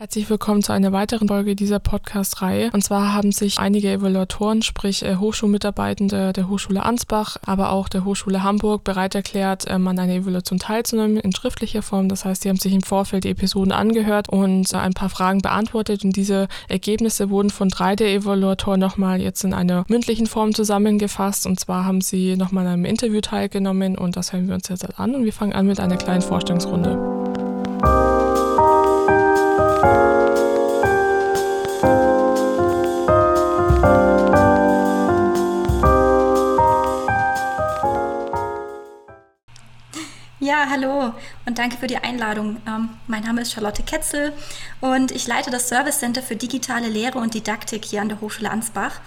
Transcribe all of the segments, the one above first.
Herzlich willkommen zu einer weiteren Folge dieser Podcast-Reihe. Und zwar haben sich einige Evaluatoren, sprich äh, Hochschulmitarbeitende der Hochschule Ansbach, aber auch der Hochschule Hamburg bereit erklärt, ähm, an einer Evaluation teilzunehmen in schriftlicher Form. Das heißt, sie haben sich im Vorfeld die Episoden angehört und äh, ein paar Fragen beantwortet. Und diese Ergebnisse wurden von drei der Evaluatoren nochmal jetzt in einer mündlichen Form zusammengefasst. Und zwar haben sie nochmal an einem Interview teilgenommen und das hören wir uns jetzt an. Und wir fangen an mit einer kleinen Vorstellungsrunde. Ja, hallo und danke für die Einladung. Ähm, mein Name ist Charlotte Ketzel und ich leite das Service Center für digitale Lehre und Didaktik hier an der Hochschule Ansbach.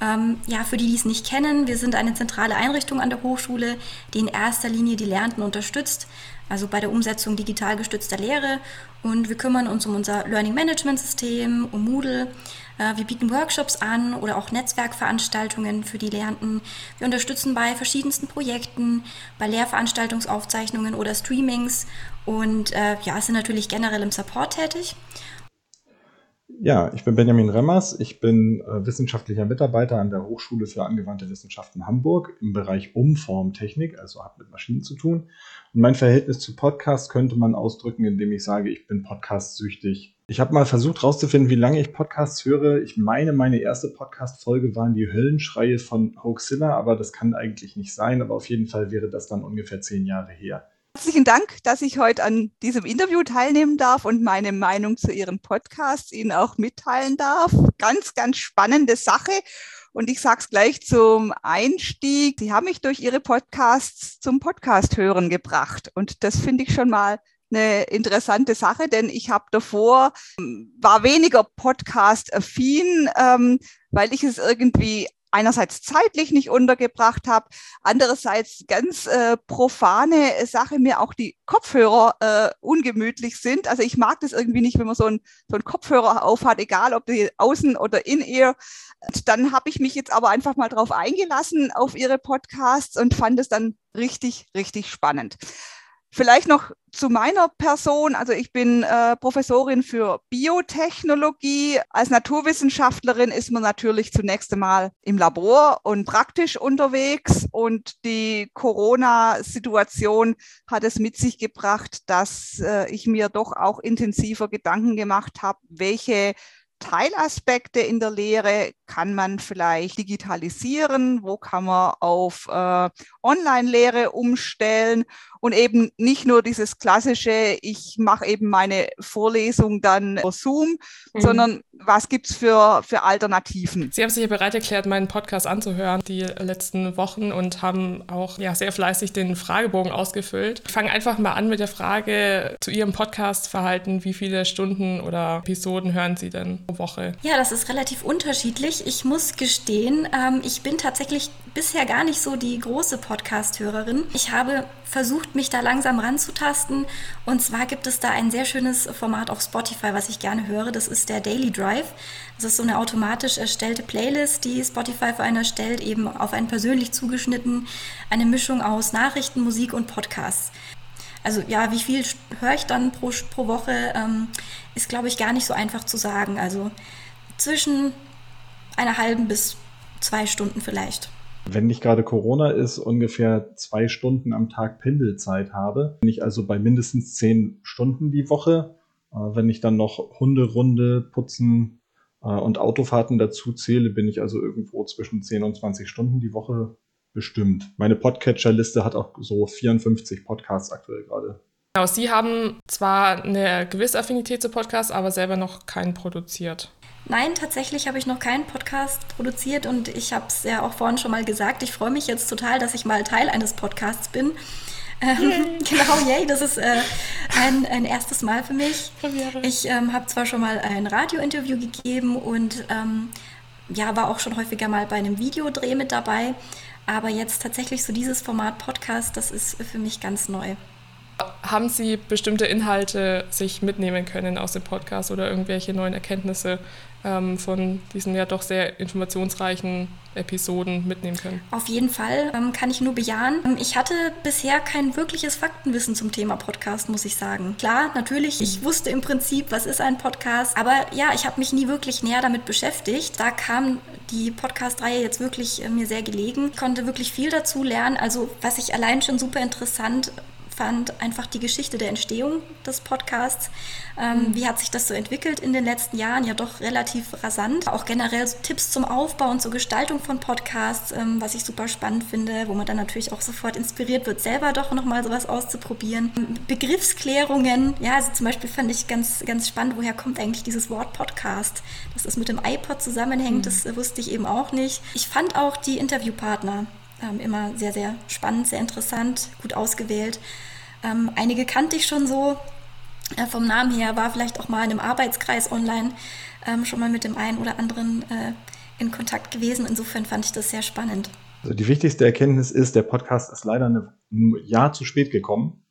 Ähm, ja, für die, die es nicht kennen, wir sind eine zentrale Einrichtung an der Hochschule, die in erster Linie die Lernenden unterstützt, also bei der Umsetzung digital gestützter Lehre. Und wir kümmern uns um unser Learning Management System, um Moodle. Äh, wir bieten Workshops an oder auch Netzwerkveranstaltungen für die Lernenden. Wir unterstützen bei verschiedensten Projekten, bei Lehrveranstaltungsaufzeichnungen oder Streamings und äh, ja, sind natürlich generell im Support tätig. Ja, ich bin Benjamin Remmers. Ich bin äh, wissenschaftlicher Mitarbeiter an der Hochschule für angewandte Wissenschaften Hamburg im Bereich Umformtechnik, also habe mit Maschinen zu tun. Und mein Verhältnis zu Podcasts könnte man ausdrücken, indem ich sage, ich bin podcast-süchtig. Ich habe mal versucht herauszufinden, wie lange ich Podcasts höre. Ich meine, meine erste Podcast-Folge waren die Höllenschreie von Hoaxilla, aber das kann eigentlich nicht sein. Aber auf jeden Fall wäre das dann ungefähr zehn Jahre her. Herzlichen Dank, dass ich heute an diesem Interview teilnehmen darf und meine Meinung zu Ihren Podcasts Ihnen auch mitteilen darf. Ganz, ganz spannende Sache. Und ich sage es gleich zum Einstieg. Sie haben mich durch Ihre Podcasts zum Podcast hören gebracht. Und das finde ich schon mal eine interessante Sache, denn ich habe davor, war weniger Podcast-affin, ähm, weil ich es irgendwie einerseits zeitlich nicht untergebracht habe, andererseits ganz äh, profane Sache mir auch die Kopfhörer äh, ungemütlich sind. Also ich mag das irgendwie nicht, wenn man so einen so einen Kopfhörer aufhat, egal ob die außen oder in ear. Dann habe ich mich jetzt aber einfach mal drauf eingelassen auf ihre Podcasts und fand es dann richtig, richtig spannend. Vielleicht noch zu meiner Person. Also ich bin äh, Professorin für Biotechnologie. Als Naturwissenschaftlerin ist man natürlich zunächst einmal im Labor und praktisch unterwegs. Und die Corona-Situation hat es mit sich gebracht, dass äh, ich mir doch auch intensiver Gedanken gemacht habe, welche Teilaspekte in der Lehre kann man vielleicht digitalisieren, wo kann man auf äh, Online-Lehre umstellen und eben nicht nur dieses klassische, ich mache eben meine Vorlesung dann über Zoom, mhm. sondern was gibt es für, für Alternativen? Sie haben sich ja bereit erklärt, meinen Podcast anzuhören die letzten Wochen und haben auch ja, sehr fleißig den Fragebogen ausgefüllt. Ich fange einfach mal an mit der Frage zu Ihrem Podcast-Verhalten. Wie viele Stunden oder Episoden hören Sie denn pro Woche? Ja, das ist relativ unterschiedlich. Ich muss gestehen, ähm, ich bin tatsächlich bisher gar nicht so die große Podcast-Hörerin. Ich habe versucht, mich da langsam ranzutasten. Und zwar gibt es da ein sehr schönes Format auf Spotify, was ich gerne höre. Das ist der Daily Drive. Das ist so eine automatisch erstellte Playlist, die Spotify für einen erstellt, eben auf einen persönlich zugeschnitten. Eine Mischung aus Nachrichten, Musik und Podcasts. Also ja, wie viel höre ich dann pro, pro Woche, ähm, ist, glaube ich, gar nicht so einfach zu sagen. Also zwischen einer halben bis zwei Stunden vielleicht wenn nicht gerade Corona ist, ungefähr zwei Stunden am Tag Pendelzeit habe. Bin ich also bei mindestens zehn Stunden die Woche. Äh, wenn ich dann noch Hunderunde, Putzen äh, und Autofahrten dazu zähle, bin ich also irgendwo zwischen 10 und 20 Stunden die Woche bestimmt. Meine Podcatcher-Liste hat auch so 54 Podcasts aktuell gerade. Genau, Sie haben zwar eine gewisse Affinität zu Podcasts, aber selber noch keinen produziert. Nein, tatsächlich habe ich noch keinen Podcast produziert und ich habe es ja auch vorhin schon mal gesagt. Ich freue mich jetzt total, dass ich mal Teil eines Podcasts bin. Ähm, genau, yay, das ist äh, ein, ein erstes Mal für mich. Premiere. Ich ähm, habe zwar schon mal ein Radiointerview gegeben und ähm, ja, war auch schon häufiger mal bei einem Videodreh mit dabei, aber jetzt tatsächlich so dieses Format Podcast, das ist für mich ganz neu. haben Sie bestimmte Inhalte sich mitnehmen können aus dem Podcast oder irgendwelche neuen Erkenntnisse ähm, von diesen ja doch sehr informationsreichen Episoden mitnehmen können? Auf jeden Fall ähm, kann ich nur bejahen. Ähm, ich hatte bisher kein wirkliches Faktenwissen zum Thema Podcast, muss ich sagen. Klar, natürlich, ich wusste im Prinzip, was ist ein Podcast, aber ja, ich habe mich nie wirklich näher damit beschäftigt. Da kam die Podcast-Reihe jetzt wirklich äh, mir sehr gelegen. Ich konnte wirklich viel dazu lernen. Also was ich allein schon super interessant fand einfach die Geschichte der Entstehung des Podcasts. Ähm, mhm. Wie hat sich das so entwickelt in den letzten Jahren? Ja, doch relativ rasant. Auch generell so Tipps zum Aufbau und zur Gestaltung von Podcasts, ähm, was ich super spannend finde, wo man dann natürlich auch sofort inspiriert wird, selber doch nochmal sowas auszuprobieren. Begriffsklärungen, ja, also zum Beispiel fand ich ganz, ganz spannend, woher kommt eigentlich dieses Wort Podcast? Dass das mit dem iPod zusammenhängt, mhm. das wusste ich eben auch nicht. Ich fand auch die Interviewpartner ähm, immer sehr, sehr spannend, sehr interessant, gut ausgewählt. Ähm, einige kannte ich schon so äh, vom Namen her, war vielleicht auch mal in einem Arbeitskreis online ähm, schon mal mit dem einen oder anderen äh, in Kontakt gewesen. Insofern fand ich das sehr spannend. Also die wichtigste Erkenntnis ist, der Podcast ist leider eine, ein Jahr zu spät gekommen,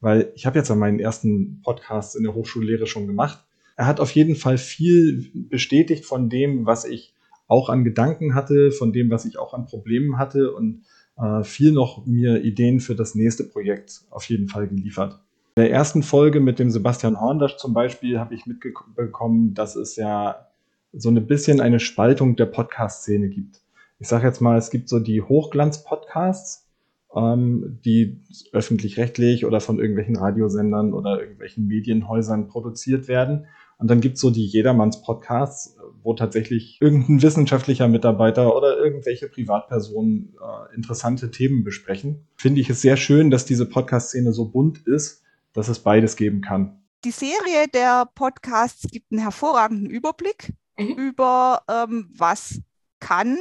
weil ich habe jetzt ja meinen ersten Podcast in der Hochschullehre schon gemacht. Er hat auf jeden Fall viel bestätigt von dem, was ich auch an Gedanken hatte, von dem, was ich auch an Problemen hatte und äh, viel noch mir Ideen für das nächste Projekt auf jeden Fall geliefert. In der ersten Folge mit dem Sebastian Horndasch zum Beispiel habe ich mitbekommen, dass es ja so ein bisschen eine Spaltung der Podcast-Szene gibt. Ich sage jetzt mal, es gibt so die Hochglanz-Podcasts, ähm, die öffentlich-rechtlich oder von irgendwelchen Radiosendern oder irgendwelchen Medienhäusern produziert werden. Und dann gibt es so die Jedermanns-Podcasts, wo tatsächlich irgendein wissenschaftlicher Mitarbeiter oder irgendwelche Privatpersonen äh, interessante Themen besprechen. Finde ich es sehr schön, dass diese Podcast-Szene so bunt ist, dass es beides geben kann. Die Serie der Podcasts gibt einen hervorragenden Überblick mhm. über, ähm, was kann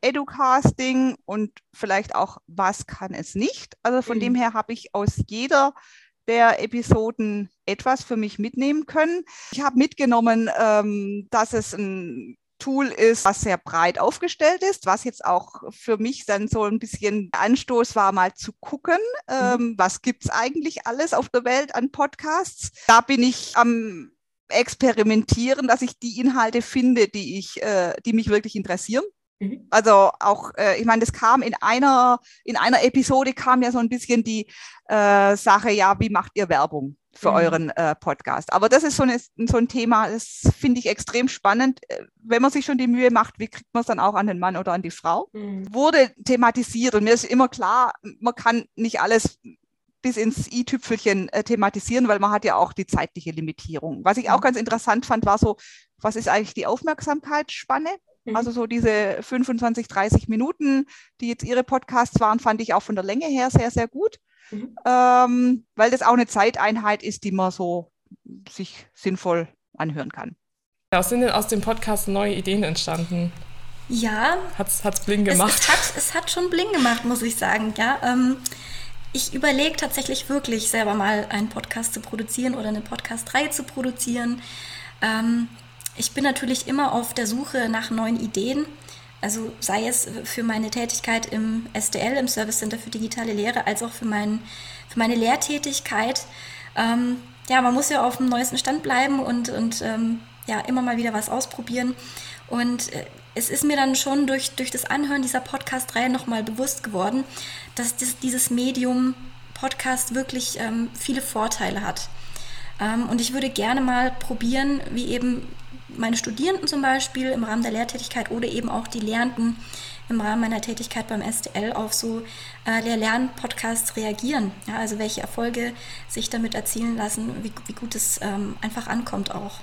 Educasting und vielleicht auch, was kann es nicht. Also von mhm. dem her habe ich aus jeder der Episoden etwas für mich mitnehmen können. Ich habe mitgenommen, ähm, dass es ein Tool ist, was sehr breit aufgestellt ist, was jetzt auch für mich dann so ein bisschen Anstoß war, mal zu gucken, ähm, mhm. was gibt es eigentlich alles auf der Welt an Podcasts. Da bin ich am Experimentieren, dass ich die Inhalte finde, die ich, äh, die mich wirklich interessieren. Mhm. Also auch, äh, ich meine, das kam in einer, in einer Episode kam ja so ein bisschen die äh, Sache, ja, wie macht ihr Werbung für mhm. euren äh, Podcast? Aber das ist so, eine, so ein Thema, das finde ich extrem spannend. Äh, wenn man sich schon die Mühe macht, wie kriegt man es dann auch an den Mann oder an die Frau? Mhm. Wurde thematisiert und mir ist immer klar, man kann nicht alles bis ins i-Tüpfelchen äh, thematisieren, weil man hat ja auch die zeitliche Limitierung. Was ich auch mhm. ganz interessant fand, war so, was ist eigentlich die Aufmerksamkeitsspanne? Mhm. Also so diese 25, 30 Minuten, die jetzt Ihre Podcasts waren, fand ich auch von der Länge her sehr, sehr gut, mhm. ähm, weil das auch eine Zeiteinheit ist, die man so sich sinnvoll anhören kann. Ja, sind denn aus dem Podcast neue Ideen entstanden? Ja. Hat es bling gemacht? Es, es, hat, es hat schon bling gemacht, muss ich sagen. Ja, ähm, ich überlege tatsächlich wirklich selber mal einen Podcast zu produzieren oder eine Podcast-Reihe zu produzieren. Ähm, ich bin natürlich immer auf der Suche nach neuen Ideen. Also sei es für meine Tätigkeit im SDL, im Service Center für digitale Lehre, als auch für, mein, für meine Lehrtätigkeit. Ähm, ja, man muss ja auf dem neuesten Stand bleiben und, und ähm, ja, immer mal wieder was ausprobieren. Und äh, es ist mir dann schon durch, durch das Anhören dieser Podcast-Reihe nochmal bewusst geworden, dass das, dieses Medium Podcast wirklich ähm, viele Vorteile hat. Ähm, und ich würde gerne mal probieren, wie eben meine Studierenden zum Beispiel im Rahmen der Lehrtätigkeit oder eben auch die Lehrenden im Rahmen meiner Tätigkeit beim STL auf so äh, Lehr-Lern-Podcasts reagieren. Ja, also welche Erfolge sich damit erzielen lassen, wie, wie gut es ähm, einfach ankommt auch.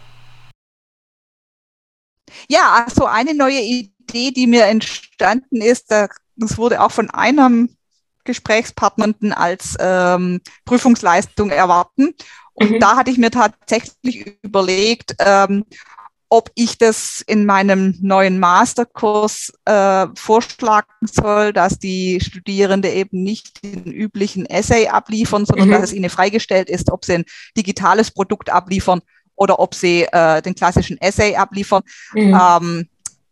Ja, also eine neue Idee, die mir entstanden ist, das wurde auch von einem Gesprächspartnern als ähm, Prüfungsleistung erwarten. Und mhm. da hatte ich mir tatsächlich überlegt, ähm, ob ich das in meinem neuen Masterkurs äh, vorschlagen soll, dass die Studierende eben nicht den üblichen Essay abliefern, sondern mhm. dass es ihnen freigestellt ist, ob sie ein digitales Produkt abliefern oder ob sie äh, den klassischen Essay abliefern. Mhm. Ähm,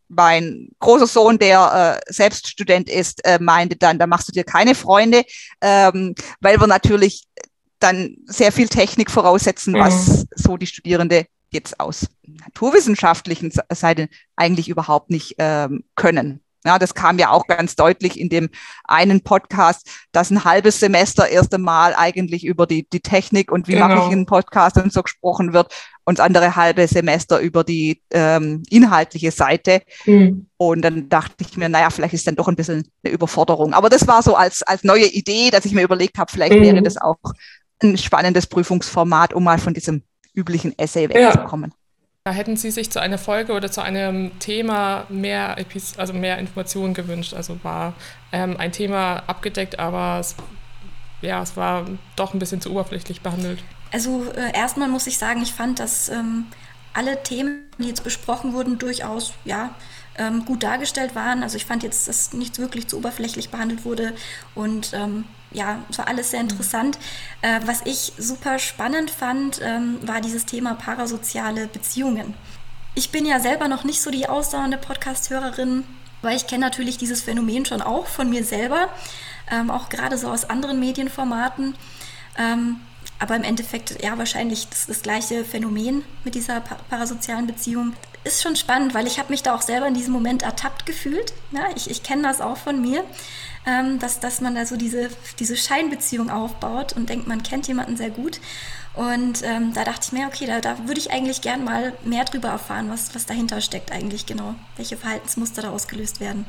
mein großer Sohn, der äh, selbst Student ist, äh, meinte dann, da machst du dir keine Freunde, ähm, weil wir natürlich dann sehr viel Technik voraussetzen, was so die Studierende jetzt aus naturwissenschaftlichen Seite eigentlich überhaupt nicht ähm, können. Ja, das kam ja auch ganz deutlich in dem einen Podcast, dass ein halbes Semester erst einmal eigentlich über die, die Technik und wie genau. mache ich einen Podcast und so gesprochen wird und das andere halbe Semester über die ähm, inhaltliche Seite. Mhm. Und dann dachte ich mir, naja, vielleicht ist dann doch ein bisschen eine Überforderung. Aber das war so als, als neue Idee, dass ich mir überlegt habe, vielleicht mhm. wäre das auch ein spannendes Prüfungsformat, um mal von diesem üblichen Essay wegzukommen. Ja. Da hätten Sie sich zu einer Folge oder zu einem Thema mehr, Epis also mehr Informationen gewünscht. Also war ähm, ein Thema abgedeckt, aber es, ja, es war doch ein bisschen zu oberflächlich behandelt. Also äh, erstmal muss ich sagen, ich fand, dass ähm, alle Themen, die jetzt besprochen wurden, durchaus ja, ähm, gut dargestellt waren. Also ich fand jetzt, dass nichts wirklich zu oberflächlich behandelt wurde und ähm, ja, es war alles sehr interessant. Äh, was ich super spannend fand, ähm, war dieses Thema parasoziale Beziehungen. Ich bin ja selber noch nicht so die ausdauernde Podcast-Hörerin, weil ich kenne natürlich dieses Phänomen schon auch von mir selber, ähm, auch gerade so aus anderen Medienformaten. Ähm, aber im Endeffekt, ja, wahrscheinlich das, das gleiche Phänomen mit dieser parasozialen Beziehung. Ist schon spannend, weil ich habe mich da auch selber in diesem Moment ertappt gefühlt. Ja, ich ich kenne das auch von mir ähm, dass, dass man da so diese, diese Scheinbeziehung aufbaut und denkt, man kennt jemanden sehr gut. Und ähm, da dachte ich mir, okay, da, da würde ich eigentlich gern mal mehr drüber erfahren, was, was dahinter steckt eigentlich genau, welche Verhaltensmuster da ausgelöst werden.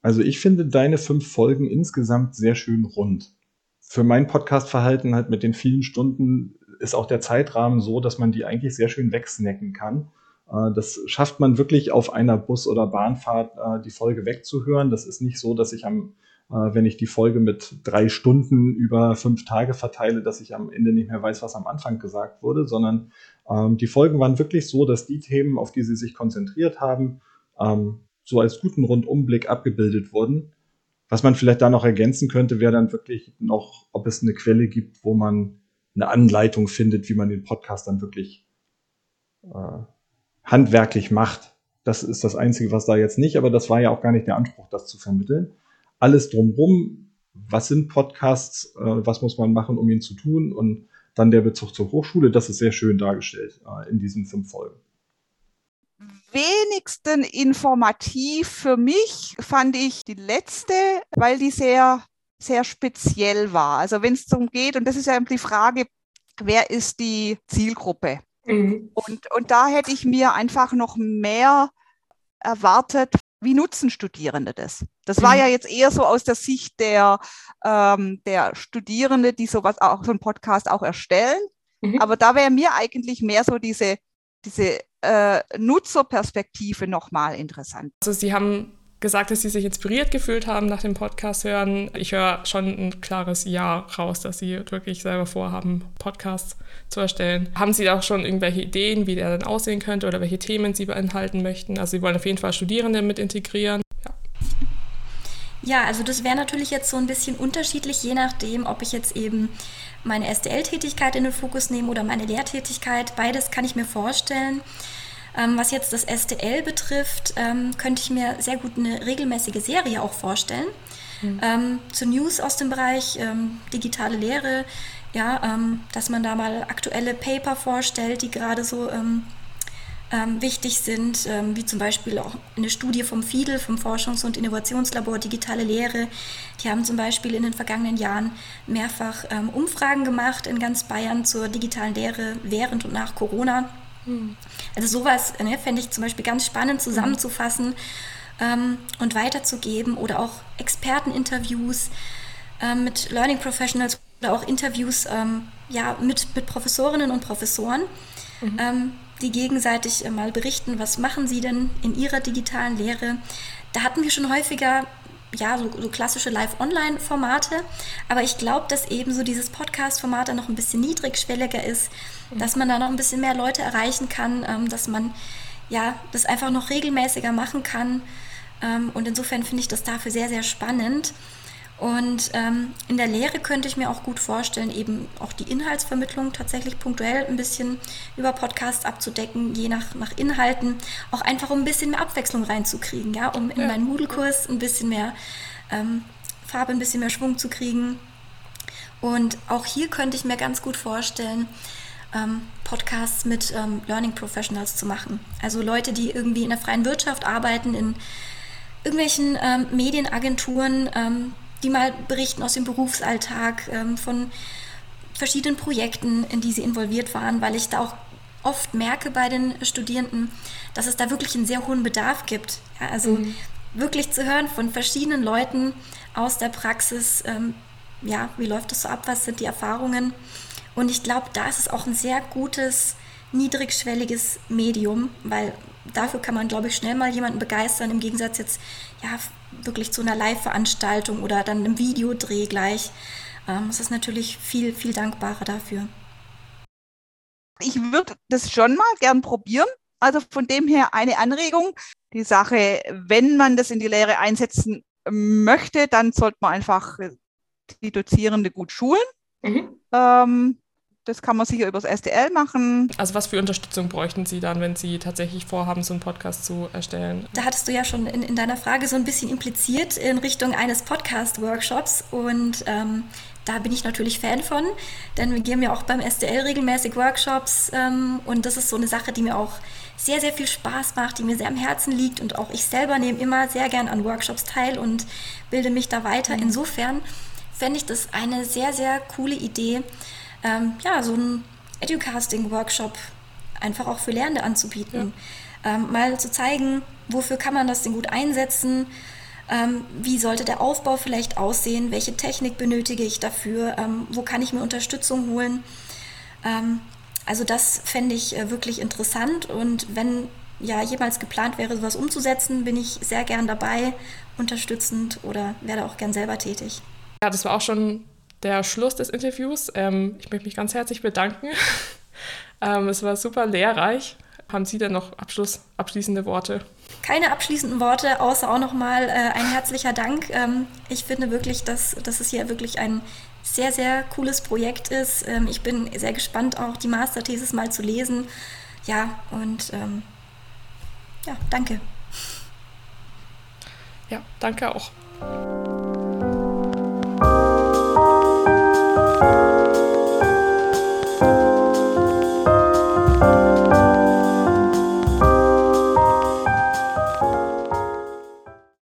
Also ich finde deine fünf Folgen insgesamt sehr schön rund. Für mein Podcast-Verhalten halt mit den vielen Stunden ist auch der Zeitrahmen so, dass man die eigentlich sehr schön wegsnacken kann. Äh, das schafft man wirklich auf einer Bus- oder Bahnfahrt äh, die Folge wegzuhören. Das ist nicht so, dass ich am, äh, wenn ich die Folge mit drei Stunden über fünf Tage verteile, dass ich am Ende nicht mehr weiß, was am Anfang gesagt wurde, sondern ähm, die Folgen waren wirklich so, dass die Themen, auf die sie sich konzentriert haben, ähm, so als guten Rundumblick abgebildet wurden. Was man vielleicht da noch ergänzen könnte, wäre dann wirklich noch, ob es eine Quelle gibt, wo man eine Anleitung findet, wie man den Podcast dann wirklich äh, handwerklich macht. Das ist das Einzige, was da jetzt nicht, aber das war ja auch gar nicht der Anspruch, das zu vermitteln. Alles drumherum, was sind Podcasts, äh, was muss man machen, um ihn zu tun und dann der Bezug zur Hochschule, das ist sehr schön dargestellt äh, in diesen fünf Folgen. Wenigsten informativ für mich fand ich die letzte, weil die sehr, sehr speziell war. Also wenn es darum geht, und das ist ja die Frage, wer ist die Zielgruppe? Mhm. Und, und da hätte ich mir einfach noch mehr erwartet, wie nutzen Studierende das? Das war mhm. ja jetzt eher so aus der Sicht der, ähm, der Studierende, die sowas auch, so einen Podcast auch erstellen. Mhm. Aber da wäre mir eigentlich mehr so diese, diese äh, Nutzerperspektive nochmal interessant. Also Sie haben gesagt, dass Sie sich inspiriert gefühlt haben nach dem Podcast hören. Ich höre schon ein klares Ja raus, dass Sie wirklich selber vorhaben, Podcasts zu erstellen. Haben Sie auch schon irgendwelche Ideen, wie der dann aussehen könnte oder welche Themen Sie beinhalten möchten? Also Sie wollen auf jeden Fall Studierende mit integrieren. Ja. Ja, also das wäre natürlich jetzt so ein bisschen unterschiedlich, je nachdem, ob ich jetzt eben meine SDL-Tätigkeit in den Fokus nehme oder meine Lehrtätigkeit. Beides kann ich mir vorstellen. Ähm, was jetzt das STL betrifft, ähm, könnte ich mir sehr gut eine regelmäßige Serie auch vorstellen. Mhm. Ähm, zu News aus dem Bereich ähm, digitale Lehre, ja, ähm, dass man da mal aktuelle Paper vorstellt, die gerade so ähm, wichtig sind, wie zum Beispiel auch eine Studie vom FIDEL, vom Forschungs- und Innovationslabor Digitale Lehre. Die haben zum Beispiel in den vergangenen Jahren mehrfach Umfragen gemacht in ganz Bayern zur digitalen Lehre während und nach Corona. Also sowas ne, fände ich zum Beispiel ganz spannend zusammenzufassen ähm, und weiterzugeben oder auch Experteninterviews ähm, mit Learning Professionals oder auch Interviews ähm, ja, mit, mit Professorinnen und Professoren, mhm. Ähm, die gegenseitig äh, mal berichten, was machen sie denn in ihrer digitalen Lehre. Da hatten wir schon häufiger ja, so, so klassische Live-Online-Formate. Aber ich glaube, dass eben so dieses Podcast-Format dann noch ein bisschen niedrigschwelliger ist, mhm. dass man da noch ein bisschen mehr Leute erreichen kann, ähm, dass man ja das einfach noch regelmäßiger machen kann. Ähm, und insofern finde ich das dafür sehr, sehr spannend. Und ähm, in der Lehre könnte ich mir auch gut vorstellen, eben auch die Inhaltsvermittlung tatsächlich punktuell ein bisschen über Podcasts abzudecken, je nach, nach Inhalten, auch einfach um ein bisschen mehr Abwechslung reinzukriegen, ja, um in ja. meinen Moodle-Kurs ein bisschen mehr ähm, Farbe, ein bisschen mehr Schwung zu kriegen. Und auch hier könnte ich mir ganz gut vorstellen, ähm, Podcasts mit ähm, Learning Professionals zu machen. Also Leute, die irgendwie in der freien Wirtschaft arbeiten, in irgendwelchen ähm, Medienagenturen, ähm, die mal berichten aus dem Berufsalltag, ähm, von verschiedenen Projekten, in die sie involviert waren, weil ich da auch oft merke bei den Studierenden, dass es da wirklich einen sehr hohen Bedarf gibt. Ja, also mhm. wirklich zu hören von verschiedenen Leuten aus der Praxis, ähm, ja, wie läuft das so ab, was sind die Erfahrungen. Und ich glaube, da ist es auch ein sehr gutes, niedrigschwelliges Medium, weil dafür kann man, glaube ich, schnell mal jemanden begeistern, im Gegensatz jetzt ja wirklich zu einer Live-Veranstaltung oder dann einem Videodreh gleich. Ähm, es ist natürlich viel, viel dankbarer dafür. Ich würde das schon mal gern probieren. Also von dem her eine Anregung. Die Sache, wenn man das in die Lehre einsetzen möchte, dann sollte man einfach die Dozierende gut schulen. Mhm. Ähm, das kann man sicher übers SDL machen. Also was für Unterstützung bräuchten Sie dann, wenn Sie tatsächlich vorhaben, so einen Podcast zu erstellen? Da hattest du ja schon in, in deiner Frage so ein bisschen impliziert in Richtung eines Podcast-Workshops und ähm, da bin ich natürlich Fan von, denn wir geben ja auch beim SDL regelmäßig Workshops ähm, und das ist so eine Sache, die mir auch sehr, sehr viel Spaß macht, die mir sehr am Herzen liegt und auch ich selber nehme immer sehr gern an Workshops teil und bilde mich da weiter. Mhm. Insofern fände ich das eine sehr, sehr coole Idee, ähm, ja, so einen Educasting-Workshop einfach auch für Lehrende anzubieten. Ja. Ähm, mal zu zeigen, wofür kann man das denn gut einsetzen, ähm, wie sollte der Aufbau vielleicht aussehen, welche Technik benötige ich dafür, ähm, wo kann ich mir Unterstützung holen. Ähm, also das fände ich äh, wirklich interessant und wenn ja jemals geplant wäre, sowas umzusetzen, bin ich sehr gern dabei, unterstützend oder werde auch gern selber tätig. Ja, das war auch schon der Schluss des Interviews. Ähm, ich möchte mich ganz herzlich bedanken. ähm, es war super lehrreich. Haben Sie denn noch Abschluss, abschließende Worte? Keine abschließenden Worte, außer auch nochmal äh, ein herzlicher Dank. Ähm, ich finde wirklich, dass, dass es hier wirklich ein sehr, sehr cooles Projekt ist. Ähm, ich bin sehr gespannt, auch die Masterthesis mal zu lesen. Ja, und ähm, ja, danke. Ja, danke auch.